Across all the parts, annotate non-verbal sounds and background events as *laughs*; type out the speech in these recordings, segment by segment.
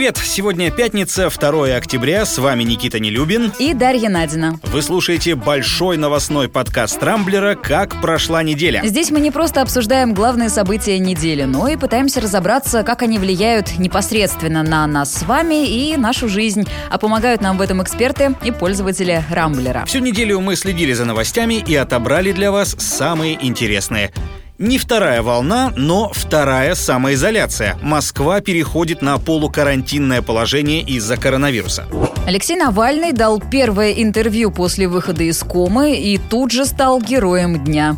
привет! Сегодня пятница, 2 октября. С вами Никита Нелюбин. И Дарья Надина. Вы слушаете большой новостной подкаст Рамблера «Как прошла неделя». Здесь мы не просто обсуждаем главные события недели, но и пытаемся разобраться, как они влияют непосредственно на нас с вами и нашу жизнь. А помогают нам в этом эксперты и пользователи Рамблера. Всю неделю мы следили за новостями и отобрали для вас самые интересные. Не вторая волна, но вторая самоизоляция. Москва переходит на полукарантинное положение из-за коронавируса. Алексей Навальный дал первое интервью после выхода из комы и тут же стал героем дня.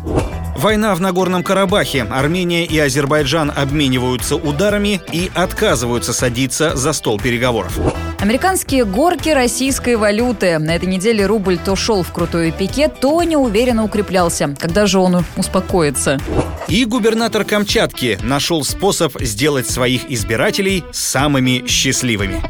Война в Нагорном Карабахе. Армения и Азербайджан обмениваются ударами и отказываются садиться за стол переговоров. Американские горки российской валюты. На этой неделе рубль то шел в крутой пике, то неуверенно укреплялся. Когда же он успокоится? И губернатор Камчатки нашел способ сделать своих избирателей самыми счастливыми.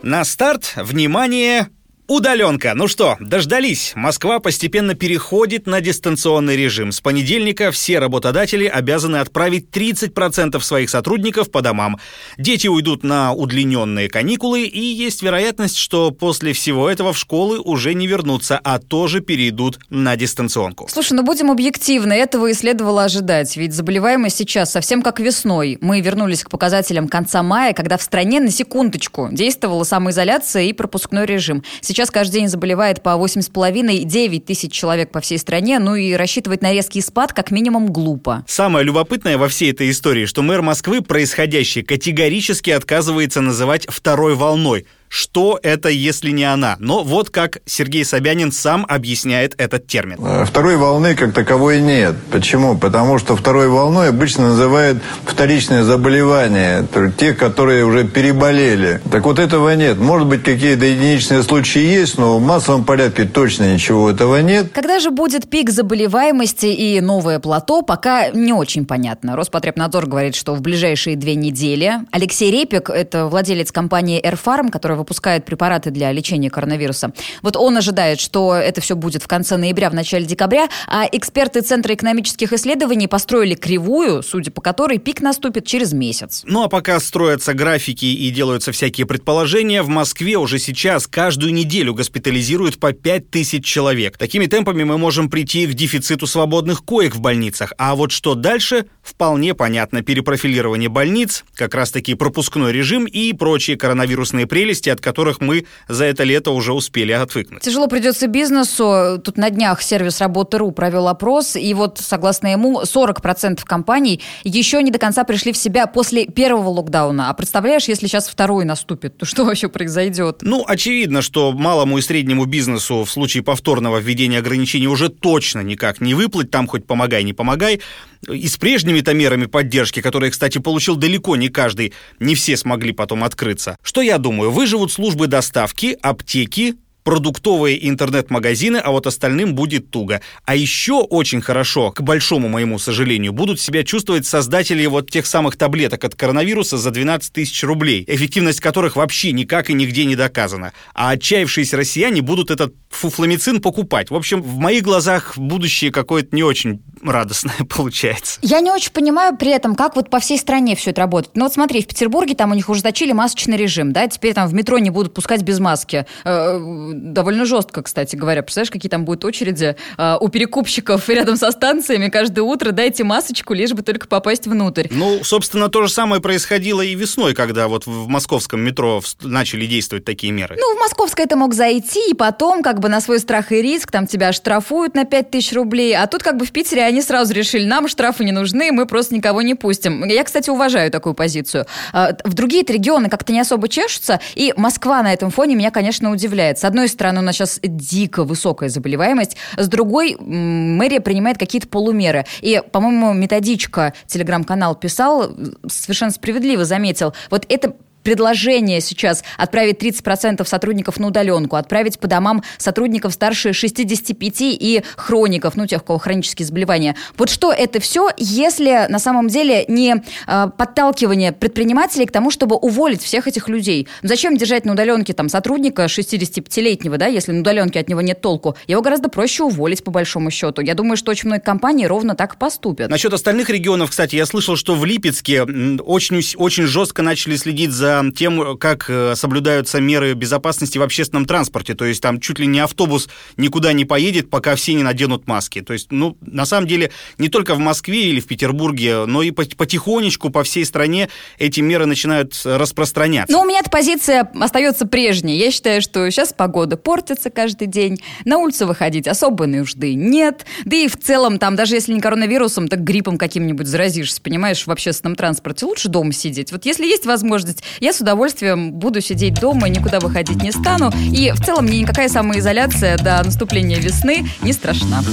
На старт, внимание, Удаленка. Ну что, дождались. Москва постепенно переходит на дистанционный режим. С понедельника все работодатели обязаны отправить 30% своих сотрудников по домам. Дети уйдут на удлиненные каникулы, и есть вероятность, что после всего этого в школы уже не вернутся, а тоже перейдут на дистанционку. Слушай, ну будем объективны, этого и следовало ожидать, ведь заболеваемость сейчас совсем как весной. Мы вернулись к показателям конца мая, когда в стране на секундочку действовала самоизоляция и пропускной режим. Сейчас каждый день заболевает по 8,5-9 тысяч человек по всей стране, ну и рассчитывать на резкий спад как минимум глупо. Самое любопытное во всей этой истории, что мэр Москвы происходящее категорически отказывается называть второй волной что это, если не она. Но вот как Сергей Собянин сам объясняет этот термин. Э, второй волны как таковой нет. Почему? Потому что второй волной обычно называют вторичное заболевание, те, которые уже переболели. Так вот этого нет. Может быть, какие-то единичные случаи есть, но в массовом порядке точно ничего этого нет. Когда же будет пик заболеваемости и новое плато, пока не очень понятно. Роспотребнадзор говорит, что в ближайшие две недели. Алексей Репик, это владелец компании Airfarm, который которая выпускает препараты для лечения коронавируса. Вот он ожидает, что это все будет в конце ноября, в начале декабря, а эксперты Центра экономических исследований построили кривую, судя по которой пик наступит через месяц. Ну а пока строятся графики и делаются всякие предположения, в Москве уже сейчас каждую неделю госпитализируют по 5 тысяч человек. Такими темпами мы можем прийти к дефициту свободных коек в больницах. А вот что дальше, вполне понятно. Перепрофилирование больниц, как раз-таки пропускной режим и прочие коронавирусные прелести, от которых мы за это лето уже успели отвыкнуть. Тяжело придется бизнесу. Тут на днях сервис Работы.ру провел опрос, и вот, согласно ему, 40% компаний еще не до конца пришли в себя после первого локдауна. А представляешь, если сейчас второй наступит, то что вообще произойдет? Ну, очевидно, что малому и среднему бизнесу в случае повторного введения ограничений уже точно никак не выплыть, там хоть помогай, не помогай. И с прежними-то мерами поддержки, которые, кстати, получил далеко не каждый, не все смогли потом открыться. Что я думаю? Выживут службы доставки, аптеки, продуктовые интернет-магазины, а вот остальным будет туго. А еще очень хорошо, к большому моему сожалению, будут себя чувствовать создатели вот тех самых таблеток от коронавируса за 12 тысяч рублей, эффективность которых вообще никак и нигде не доказана. А отчаявшиеся россияне будут этот фуфламицин покупать. В общем, в моих глазах будущее какое-то не очень радостное *laughs* получается. Я не очень понимаю при этом, как вот по всей стране все это работает. Ну вот смотри, в Петербурге там у них ужесточили масочный режим, да, теперь там в метро не будут пускать без маски э, довольно жестко, кстати говоря. Представляешь, какие там будут очереди э, у перекупщиков *laughs* рядом со станциями каждое утро дайте масочку, лишь бы только попасть внутрь. Ну, собственно, то же самое происходило и весной, когда вот в московском метро начали действовать такие меры. Ну, в московское это мог зайти, и потом как бы на свой страх и риск там тебя штрафуют на 5000 рублей, а тут как бы в Питере они сразу решили, нам штрафы не нужны, мы просто никого не пустим. Я, кстати, уважаю такую позицию. А, в другие регионы как-то не особо чешутся, и Москва на этом фоне меня, конечно, удивляет. С одной стороны, у нас сейчас дико высокая заболеваемость, с другой мэрия принимает какие-то полумеры. И, по-моему, методичка, телеграм-канал писал, совершенно справедливо заметил, вот это предложение сейчас отправить 30% сотрудников на удаленку, отправить по домам сотрудников старше 65 и хроников, ну, тех, у кого хронические заболевания. Вот что это все, если на самом деле не э, подталкивание предпринимателей к тому, чтобы уволить всех этих людей? Зачем держать на удаленке там сотрудника 65-летнего, да, если на удаленке от него нет толку? Его гораздо проще уволить, по большому счету. Я думаю, что очень многие компании ровно так поступят. Насчет остальных регионов, кстати, я слышал, что в Липецке очень, очень жестко начали следить за за тем, как э, соблюдаются меры безопасности в общественном транспорте. То есть там чуть ли не автобус никуда не поедет, пока все не наденут маски. То есть, ну, на самом деле, не только в Москве или в Петербурге, но и потихонечку по всей стране эти меры начинают распространяться. Ну, у меня эта позиция остается прежней. Я считаю, что сейчас погода портится каждый день, на улицу выходить особой нужды нет, да и в целом там, даже если не коронавирусом, так гриппом каким-нибудь заразишься, понимаешь, в общественном транспорте, лучше дома сидеть. Вот если есть возможность, я с удовольствием буду сидеть дома, никуда выходить не стану, и в целом мне никакая самоизоляция до наступления весны не страшна.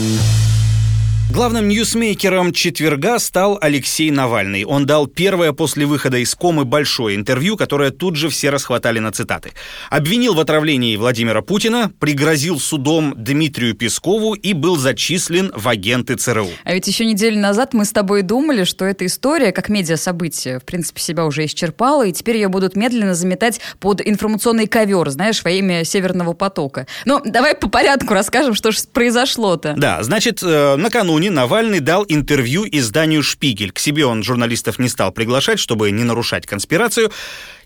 Главным ньюсмейкером четверга стал Алексей Навальный. Он дал первое после выхода из комы большое интервью, которое тут же все расхватали на цитаты. Обвинил в отравлении Владимира Путина, пригрозил судом Дмитрию Пескову и был зачислен в агенты ЦРУ. А ведь еще неделю назад мы с тобой думали, что эта история, как медиа-событие, в принципе, себя уже исчерпала, и теперь ее будут медленно заметать под информационный ковер, знаешь, во имя Северного потока. Но ну, давай по порядку расскажем, что же произошло-то. Да, значит, э, накануне накануне Навальный дал интервью изданию «Шпигель». К себе он журналистов не стал приглашать, чтобы не нарушать конспирацию,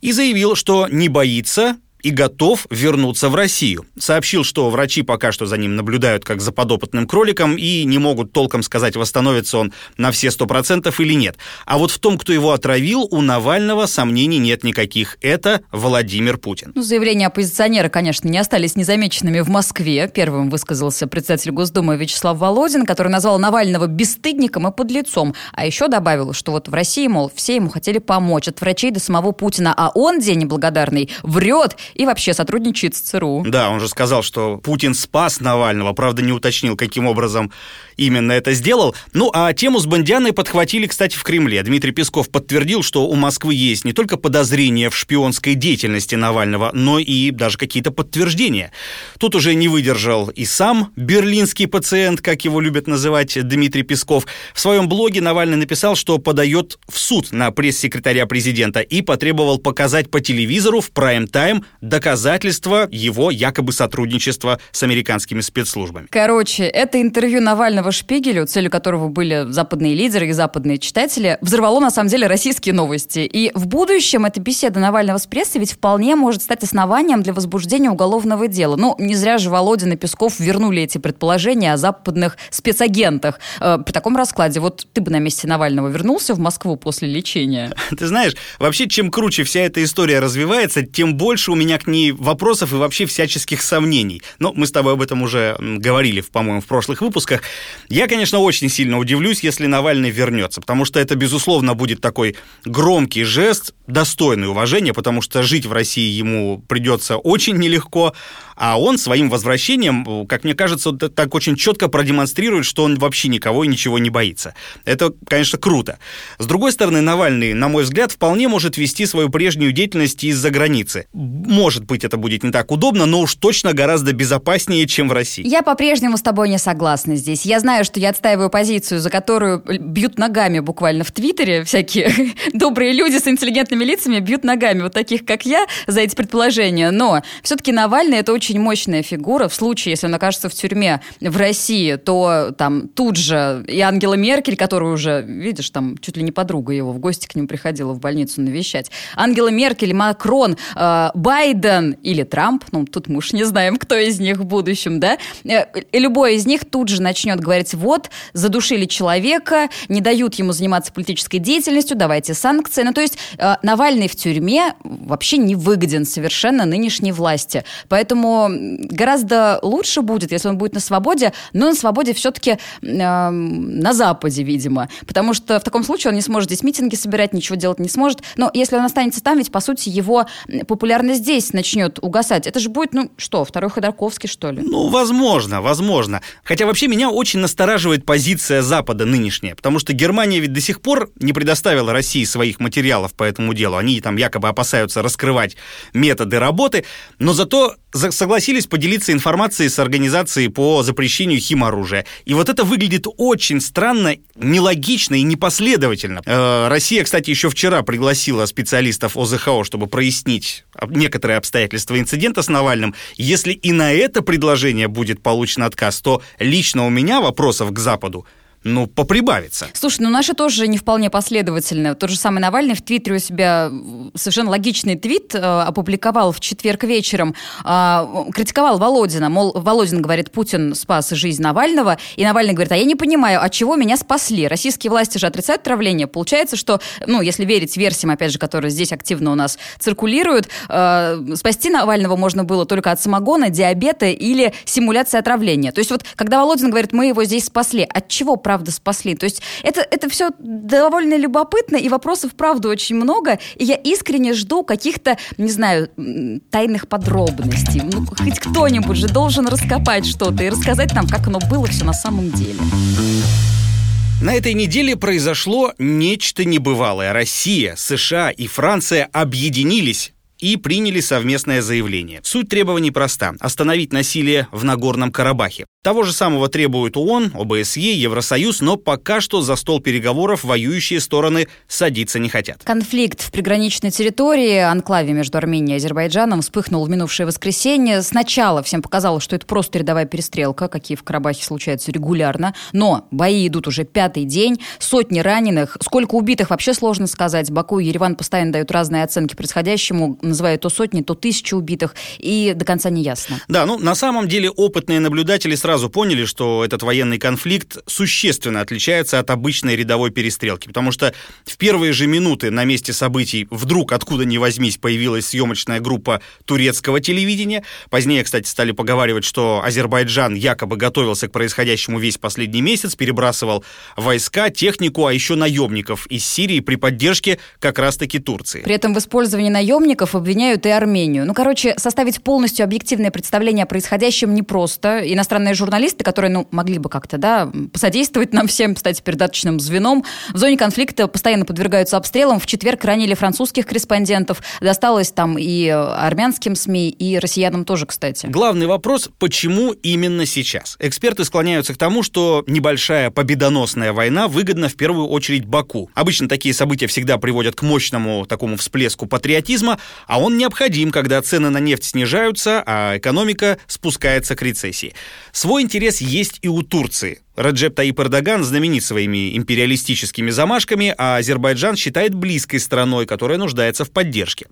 и заявил, что не боится и готов вернуться в Россию. Сообщил, что врачи пока что за ним наблюдают как за подопытным кроликом и не могут толком сказать, восстановится он на все сто процентов или нет. А вот в том, кто его отравил, у Навального сомнений нет никаких. Это Владимир Путин. Ну, заявления оппозиционера, конечно, не остались незамеченными в Москве. Первым высказался председатель Госдумы Вячеслав Володин, который назвал Навального бесстыдником и подлецом. А еще добавил, что вот в России, мол, все ему хотели помочь, от врачей до самого Путина, а он, день неблагодарный, врет и вообще сотрудничает с ЦРУ. Да, он же сказал, что Путин спас Навального, правда не уточнил, каким образом именно это сделал. Ну, а тему с Бондианой подхватили, кстати, в Кремле. Дмитрий Песков подтвердил, что у Москвы есть не только подозрения в шпионской деятельности Навального, но и даже какие-то подтверждения. Тут уже не выдержал и сам берлинский пациент, как его любят называть Дмитрий Песков. В своем блоге Навальный написал, что подает в суд на пресс-секретаря президента и потребовал показать по телевизору в прайм-тайм доказательства его якобы сотрудничества с американскими спецслужбами. Короче, это интервью Навального Шпигелю, целью которого были западные лидеры и западные читатели, взорвало на самом деле российские новости. И в будущем эта беседа Навального с прессой ведь вполне может стать основанием для возбуждения уголовного дела. Ну, не зря же Володин и Песков вернули эти предположения о западных спецагентах. Э, при таком раскладе, вот ты бы на месте Навального вернулся в Москву после лечения? *laughs* Ты знаешь, вообще, чем круче вся эта история развивается, тем больше у меня к ней вопросов и вообще всяческих сомнений. Но мы с тобой об этом уже говорили, по-моему, в прошлых выпусках. Я, конечно, очень сильно удивлюсь, если Навальный вернется, потому что это, безусловно, будет такой громкий жест, достойный уважения, потому что жить в России ему придется очень нелегко, а он своим возвращением, как мне кажется, так очень четко продемонстрирует, что он вообще никого и ничего не боится. Это, конечно, круто. С другой стороны, Навальный, на мой взгляд, вполне может вести свою прежнюю деятельность из-за границы. Может быть, это будет не так удобно, но уж точно гораздо безопаснее, чем в России. Я по-прежнему с тобой не согласна здесь. Я знаю, что я отстаиваю позицию, за которую бьют ногами буквально в Твиттере всякие *laughs* добрые люди с интеллигентными лицами бьют ногами, вот таких, как я, за эти предположения. Но все-таки Навальный — это очень мощная фигура. В случае, если он окажется в тюрьме в России, то там тут же и Ангела Меркель, которая уже, видишь, там чуть ли не подруга его в гости к нему приходила в больницу навещать. Ангела Меркель, Макрон, э, Байден или Трамп, ну тут мы уж не знаем, кто из них в будущем, да, э, и любой из них тут же начнет говорить, вот, задушили человека, не дают ему заниматься политической деятельностью, давайте санкции. Ну то есть э, Навальный в тюрьме вообще не выгоден совершенно нынешней власти. Поэтому гораздо лучше будет, если он будет на свободе, но на свободе все-таки э, на Западе, видимо. Потому что в таком случае он не сможет здесь митинги собирать, ничего делать не сможет. Но если он останется там, ведь, по сути, его популярность здесь начнет угасать. Это же будет, ну, что, второй Ходорковский, что ли? Ну, возможно, возможно. Хотя вообще меня очень настораживает позиция Запада нынешняя, потому что Германия ведь до сих пор не предоставила России своих материалов по этому делу. Они там якобы опасаются раскрывать методы работы, но зато согласились поделиться информацией с организацией по запрещению химоружия. И вот это выглядит очень странно, нелогично и непоследовательно. Э, Россия, кстати, еще вчера пригласила специалистов ОЗХО, чтобы прояснить некоторые обстоятельства инцидента с Навальным. Если и на это предложение будет получен отказ, то лично у меня вопросов к Западу ну, поприбавится. Слушай, ну наши тоже не вполне последовательны. Тот же самый Навальный в Твиттере у себя совершенно логичный твит э, опубликовал в четверг вечером. Э, критиковал Володина. Мол, Володин говорит, Путин спас жизнь Навального. И Навальный говорит, а я не понимаю, от чего меня спасли? Российские власти же отрицают отравление. Получается, что, ну, если верить версиям, опять же, которые здесь активно у нас циркулируют, э, спасти Навального можно было только от самогона, диабета или симуляции отравления. То есть вот, когда Володин говорит, мы его здесь спасли, от чего, правда, спасли? То есть это, это все довольно любопытно, и вопросов, правда, очень много, и я искренне жду каких-то, не знаю, тайных подробностей. Ну, хоть кто-нибудь же должен раскопать что-то и рассказать нам, как оно было все на самом деле. На этой неделе произошло нечто небывалое. Россия, США и Франция объединились и приняли совместное заявление. Суть требований проста – остановить насилие в Нагорном Карабахе. Того же самого требуют ООН, ОБСЕ, Евросоюз, но пока что за стол переговоров воюющие стороны садиться не хотят. Конфликт в приграничной территории, анклаве между Арменией и Азербайджаном, вспыхнул в минувшее воскресенье. Сначала всем показалось, что это просто рядовая перестрелка, какие в Карабахе случаются регулярно. Но бои идут уже пятый день, сотни раненых. Сколько убитых, вообще сложно сказать. Баку и Ереван постоянно дают разные оценки происходящему, называют то сотни, то тысячи убитых, и до конца не ясно. Да, ну на самом деле опытные наблюдатели сразу поняли, что этот военный конфликт существенно отличается от обычной рядовой перестрелки, потому что в первые же минуты на месте событий вдруг, откуда ни возьмись, появилась съемочная группа турецкого телевидения. Позднее, кстати, стали поговаривать, что Азербайджан якобы готовился к происходящему весь последний месяц, перебрасывал войска, технику, а еще наемников из Сирии при поддержке как раз-таки Турции. При этом в использовании наемников обвиняют и Армению. Ну, короче, составить полностью объективное представление о происходящем непросто. Иностранные журналисты которые, ну, могли бы как-то, да, посодействовать нам всем, стать передаточным звеном, в зоне конфликта постоянно подвергаются обстрелам. В четверг ранили французских корреспондентов. Досталось там и армянским СМИ, и россиянам тоже, кстати. Главный вопрос, почему именно сейчас? Эксперты склоняются к тому, что небольшая победоносная война выгодна в первую очередь Баку. Обычно такие события всегда приводят к мощному такому всплеску патриотизма, а он необходим, когда цены на нефть снижаются, а экономика спускается к рецессии. Свой интерес есть и у Турции. Раджеп Таип Эрдоган знаменит своими империалистическими замашками, а Азербайджан считает близкой страной, которая нуждается в поддержке.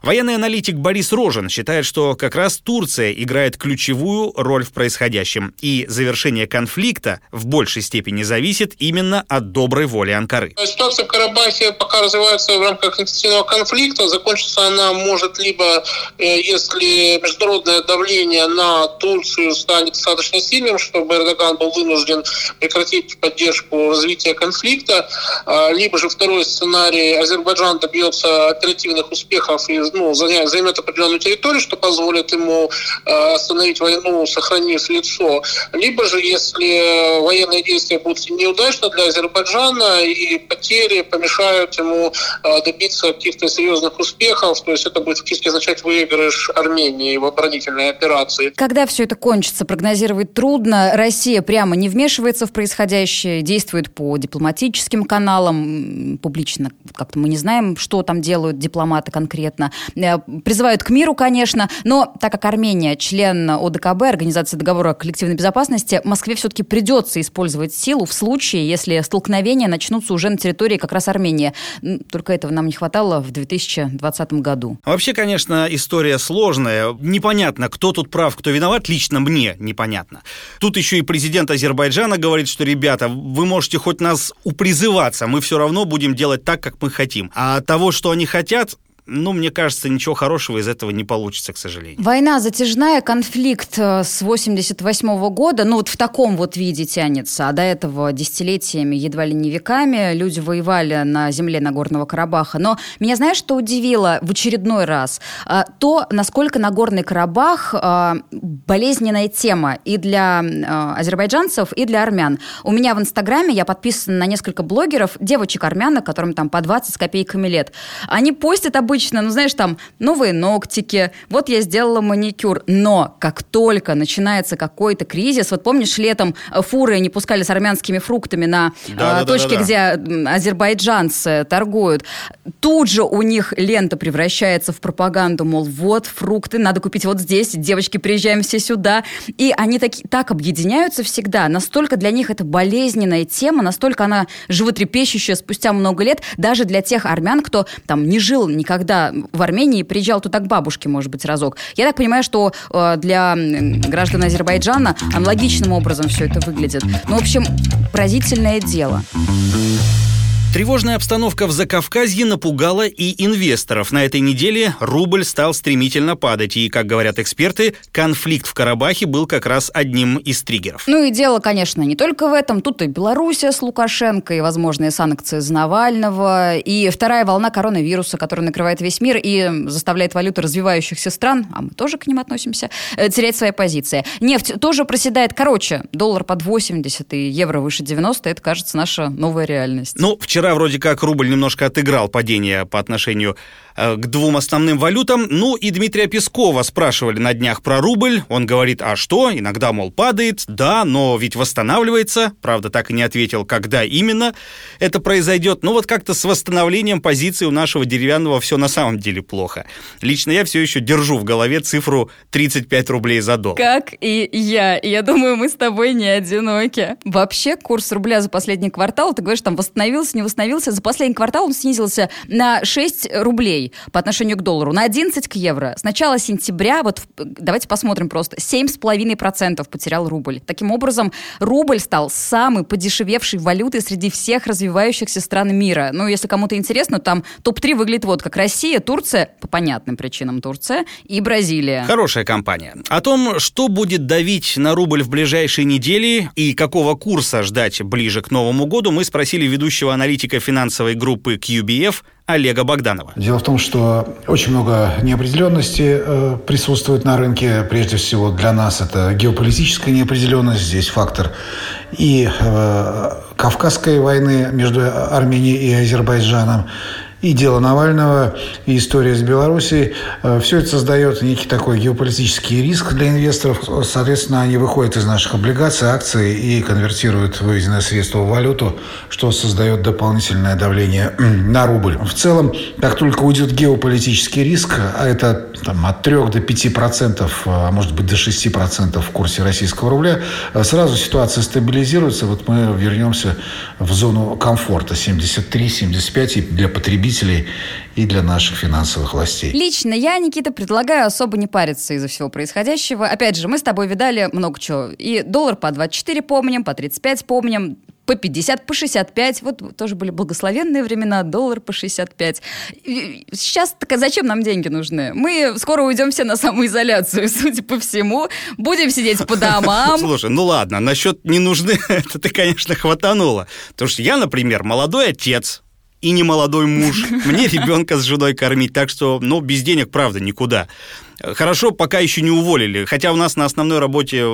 Военный аналитик Борис Рожен считает, что как раз Турция играет ключевую роль в происходящем, и завершение конфликта в большей степени зависит именно от доброй воли Анкары. Ситуация в Карабахе пока развивается в рамках интенсивного конфликта. Закончиться она может либо, э, если международное давление на Турцию станет достаточно сильным, чтобы Эрдоган был вынужден прекратить поддержку развития конфликта, а, либо же второй сценарий Азербайджан добьется оперативных успехов и ну, займет определенную территорию, что позволит ему а, остановить войну, сохранив лицо, либо же если военные действия будут неудачны для Азербайджана и потери помешают ему а, добиться каких-то серьезных успехов, то есть это будет фактически означать выигрыш Армении в оборонительной операции. Когда все это кончится, прогнозировать трудно. Россия прямо не вмешивается вмешивается в происходящее, действует по дипломатическим каналам, публично как-то мы не знаем, что там делают дипломаты конкретно. Э, призывают к миру, конечно, но так как Армения член ОДКБ, Организации договора коллективной безопасности, Москве все-таки придется использовать силу в случае, если столкновения начнутся уже на территории как раз Армении. Только этого нам не хватало в 2020 году. Вообще, конечно, история сложная. Непонятно, кто тут прав, кто виноват. Лично мне непонятно. Тут еще и президент Азербайджана Азербайджана говорит, что, ребята, вы можете хоть нас упризываться, мы все равно будем делать так, как мы хотим. А того, что они хотят, ну, мне кажется, ничего хорошего из этого не получится, к сожалению. Война затяжная, конфликт э, с 88 -го года, ну, вот в таком вот виде тянется, а до этого десятилетиями, едва ли не веками, люди воевали на земле Нагорного Карабаха. Но меня, знаешь, что удивило в очередной раз? Э, то, насколько Нагорный Карабах э, болезненная тема и для азербайджанцев, и для армян. У меня в Инстаграме я подписана на несколько блогеров, девочек армянок, которым там по 20 с копейками лет. Они постят обычно обычно, ну, знаешь, там новые ногтики, вот я сделала маникюр. Но как только начинается какой-то кризис, вот помнишь, летом фуры не пускали с армянскими фруктами на Да, э, да, да, точке, да, да. где м, азербайджанцы торгуют. Тут же у них лента превращается в пропаганду, мол, вот фрукты, надо купить вот здесь, девочки, приезжаем все сюда. И они таки, так объединяются всегда, настолько для них это болезненная тема, настолько она животрепещущая спустя много лет, даже для тех армян, кто там не жил никогда в Армении, приезжал туда к бабушке, может быть, разок. Я так понимаю, что э, для граждан Азербайджана аналогичным образом все это выглядит. Ну, в общем, поразительное дело. Тревожная обстановка в Закавказье напугала и инвесторов. На этой неделе рубль стал стремительно падать, и, как говорят эксперты, конфликт в Карабахе был как раз одним из триггеров. Ну и дело, конечно, не только в этом. Тут и Белоруссия с Лукашенко, и возможные санкции за Навального, и вторая волна коронавируса, которая накрывает весь мир и заставляет валюты развивающихся стран, а мы тоже к ним относимся, э, терять свои позиции. Нефть тоже проседает. Короче, доллар под 80 и евро выше 90, это, кажется, наша новая реальность. Ну, вчера вроде как рубль немножко отыграл падение по отношению к двум основным валютам. Ну и Дмитрия Пескова спрашивали на днях про рубль. Он говорит, а что? Иногда, мол, падает. Да, но ведь восстанавливается. Правда, так и не ответил, когда именно это произойдет. Но вот как-то с восстановлением позиции у нашего деревянного все на самом деле плохо. Лично я все еще держу в голове цифру 35 рублей за доллар. Как и я. Я думаю, мы с тобой не одиноки. Вообще, курс рубля за последний квартал, ты говоришь, там восстановился, не восстановился. За последний квартал он снизился на 6 рублей по отношению к доллару, на 11 к евро. С начала сентября, вот в- давайте посмотрим просто, 7,5% потерял рубль. Таким образом, рубль стал самой подешевевшей валютой среди всех развивающихся стран мира. Ну, если кому-то интересно, там топ-3 выглядит вот как Россия, Турция, по понятным причинам Турция, и Бразилия. Хорошая компания. О том, что будет давить на рубль в ближайшие недели и какого курса ждать ближе к Новому году, мы спросили ведущего аналитика финансовой группы QBF Олега Богданова. Дело в том, что очень много неопределенности э, присутствует на рынке. Прежде всего для нас это геополитическая неопределенность. Здесь фактор и э, Кавказской войны между Арменией и Азербайджаном, и дело Навального, и история с Белоруссией. Э, Все это создает некий такой геополитический риск для инвесторов. Соответственно, они выходят из наших облигаций, акций и конвертируют выведенное средство в валюту, что создает дополнительное давление на рубль. В целом, как только уйдет геополитический риск, а это там, от 3 до 5 процентов, а может быть до 6 процентов в курсе российского рубля, э, сразу ситуация стабилизируется. Вот мы вернемся в зону комфорта 73-75 и для потребителей, и для наших финансовых властей. Лично я, Никита, предлагаю особо не париться из-за всего происходящего. Опять же, мы с тобой видали много чего. И доллар по 24 помним, по 35 помним, по 50, по 65. Вот тоже были благословенные времена, доллар по 65. И Сейчас так а зачем нам деньги нужны? Мы скоро уйдем все на самоизоляцию, *laughs* судя по всему. Будем сидеть по домам. *laughs* Слушай, ну ладно, насчет не нужны, *laughs* это ты, конечно, хватануло. Потому что я, например, молодой отец, и не молодой муж. *laughs* Мне ребенка с женой кормить, так что, ну, без денег, правда, никуда. Хорошо, пока еще не уволили, хотя у нас на основной работе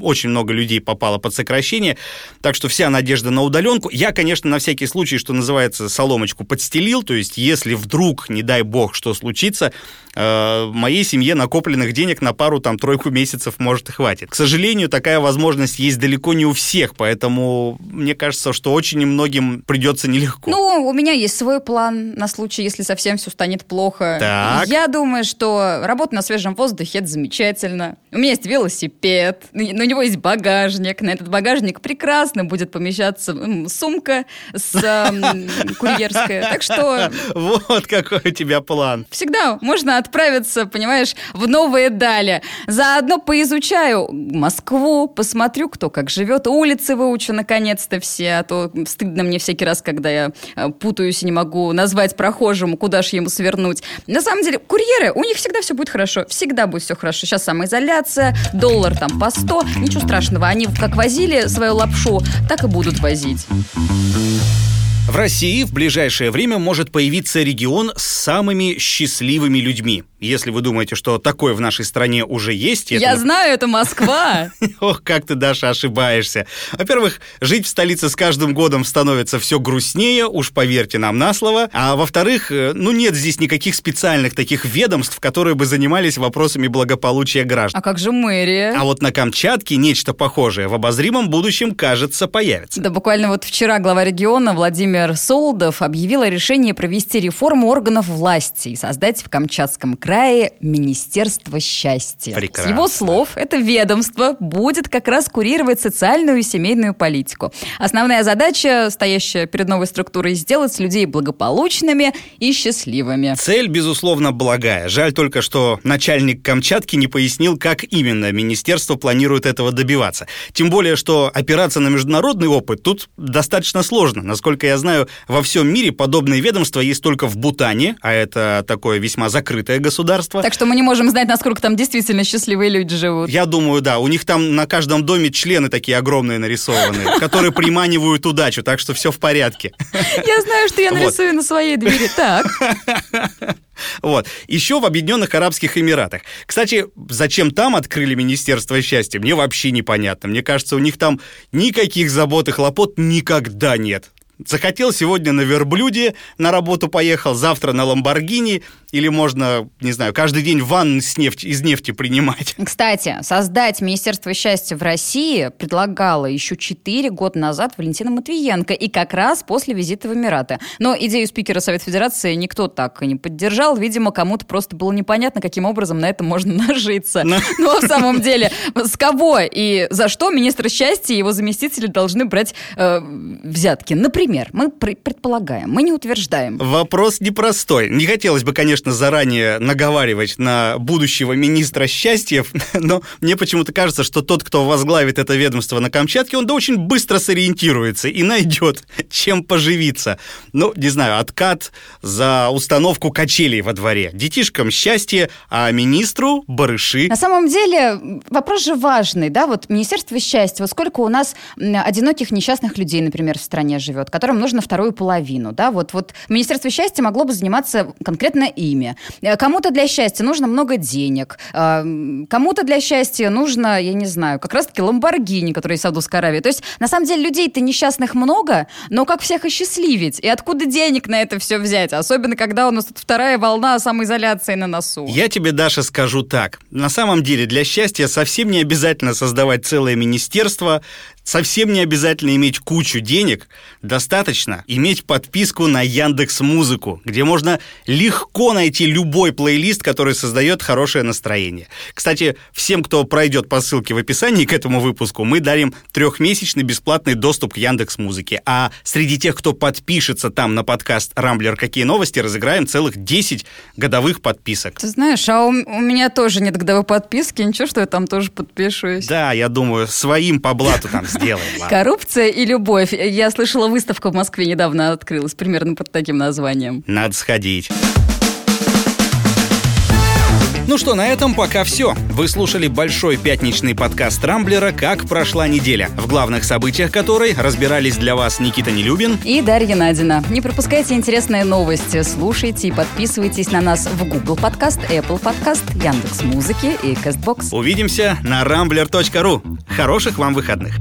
очень много людей попало под сокращение, так что вся надежда на удаленку. Я, конечно, на всякий случай, что называется, соломочку подстелил, то есть если вдруг, не дай бог, что случится, э, моей семье накопленных денег на пару, там, тройку месяцев, может, и хватит. К сожалению, такая возможность есть далеко не у всех, поэтому мне кажется, что очень немногим придется нелегко. Ну, у меня есть свой план на случай, если совсем все станет плохо. Так. Я думаю, что работа на свежем воздухе это замечательно. У меня есть велосипед, у него есть багажник. На этот багажник прекрасно будет помещаться сумка с *laughs* м, курьерская. Так что Вот какой у тебя план. всегда можно отправиться, понимаешь, в новые дали. Заодно поизучаю Москву, посмотрю, кто как живет, улицы выучу наконец-то все, а то стыдно мне всякий раз, когда я э, путаюсь и не могу назвать прохожему, куда же ему свернуть. На самом деле, курьеры, у них всегда все будет хорошо, всегда будет все хорошо. Сейчас самоизоляция, доллар там по 100, ничего страшного, они как возили свою лапшу, так и будут возить. В России в ближайшее время может появиться регион с самыми счастливыми людьми. Если вы думаете, что такое в нашей стране уже есть... Я это... знаю, это Москва. *laughs* Ох, как ты, Даша, ошибаешься. Во-первых, жить в столице с каждым годом становится все грустнее, уж поверьте нам на слово. А во-вторых, э, ну нет здесь никаких специальных таких ведомств, которые бы занимались вопросами благополучия граждан. А как же мэрия? А вот на Камчатке нечто похожее в обозримом будущем, кажется, появится. Да буквально вот вчера глава региона Владимир Солдов объявил о решении провести реформу органов власти и создать в Камчатском крае крае Министерство счастья. Прекрасно. С его слов, это ведомство будет как раз курировать социальную и семейную политику. Основная задача, стоящая перед новой структурой, сделать людей благополучными и счастливыми. Цель, безусловно, благая. Жаль только, что начальник Камчатки не пояснил, как именно министерство планирует этого добиваться. Тем более, что опираться на международный опыт тут достаточно сложно. Насколько я знаю, во всем мире подобные ведомства есть только в Бутане, а это такое весьма закрытое государство. Так что мы не можем знать, насколько там действительно счастливые люди живут. Я думаю, да. У них там на каждом доме члены такие огромные нарисованы, которые приманивают удачу, так что все в порядке. Я знаю, что я нарисую на своей двери. Так. Вот. Еще в Объединенных Арабских Эмиратах. Кстати, зачем там открыли Министерство счастья, мне вообще непонятно. Мне кажется, у них там никаких забот и хлопот никогда нет. Захотел сегодня на верблюде на работу поехал, завтра на Ламборгини, или можно, не знаю, каждый день ванны с нефти, из нефти принимать. Кстати, создать Министерство счастья в России предлагала еще 4 года назад Валентина Матвиенко, и как раз после визита в Эмираты. Но идею спикера Совета Федерации никто так и не поддержал. Видимо, кому-то просто было непонятно, каким образом на этом можно *laughs* нажиться. Но, Но в самом деле, с кого и за что министр счастья и его заместители должны брать э, взятки? Например, мы предполагаем, мы не утверждаем. Вопрос непростой. Не хотелось бы, конечно, конечно, заранее наговаривать на будущего министра счастья, *laughs* но мне почему-то кажется, что тот, кто возглавит это ведомство на Камчатке, он да очень быстро сориентируется и найдет, *laughs* чем поживиться. Ну, не знаю, откат за установку качелей во дворе. Детишкам счастье, а министру барыши. На самом деле вопрос же важный, да, вот Министерство счастья, вот сколько у нас одиноких несчастных людей, например, в стране живет, которым нужно вторую половину, да, вот, вот Министерство счастья могло бы заниматься конкретно ими. Э, кому-то для счастья нужно много денег, э, кому-то для счастья нужно, я не знаю, как раз-таки Ламборгини, который есть в Саудовской Аравии. То есть, на самом деле, людей-то несчастных много, но как всех осчастливить? И откуда денег на это все взять? Особенно, когда у нас тут вторая волна самоизоляции на носу. Я тебе, Даша, скажу так. На самом деле, для счастья совсем не обязательно создавать целое министерство, Совсем не обязательно иметь кучу денег, достаточно иметь подписку на Яндекс Музыку, где можно легко найти любой плейлист, который создает хорошее настроение. Кстати, всем, кто пройдет по ссылке в описании к этому выпуску, мы дарим трехмесячный бесплатный доступ к Яндекс Музыке. А среди тех, кто подпишется там на подкаст «Рамблер. Какие новости?», разыграем целых 10 годовых подписок. Ты знаешь, а у, у меня тоже нет годовой подписки, ничего, что я там тоже подпишусь. Да, я думаю, своим по блату там сделаем. Коррупция и любовь. Я слышала, выставка в Москве недавно открылась, примерно под таким названием. Надо сходить. Ну что, на этом пока все. Вы слушали большой пятничный подкаст Рамблера «Как прошла неделя», в главных событиях которой разбирались для вас Никита Нелюбин и Дарья Надина. Не пропускайте интересные новости, слушайте и подписывайтесь на нас в Google Подкаст, Apple Подкаст, Яндекс Музыки и Castbox. Увидимся на rambler.ru. Хороших вам выходных.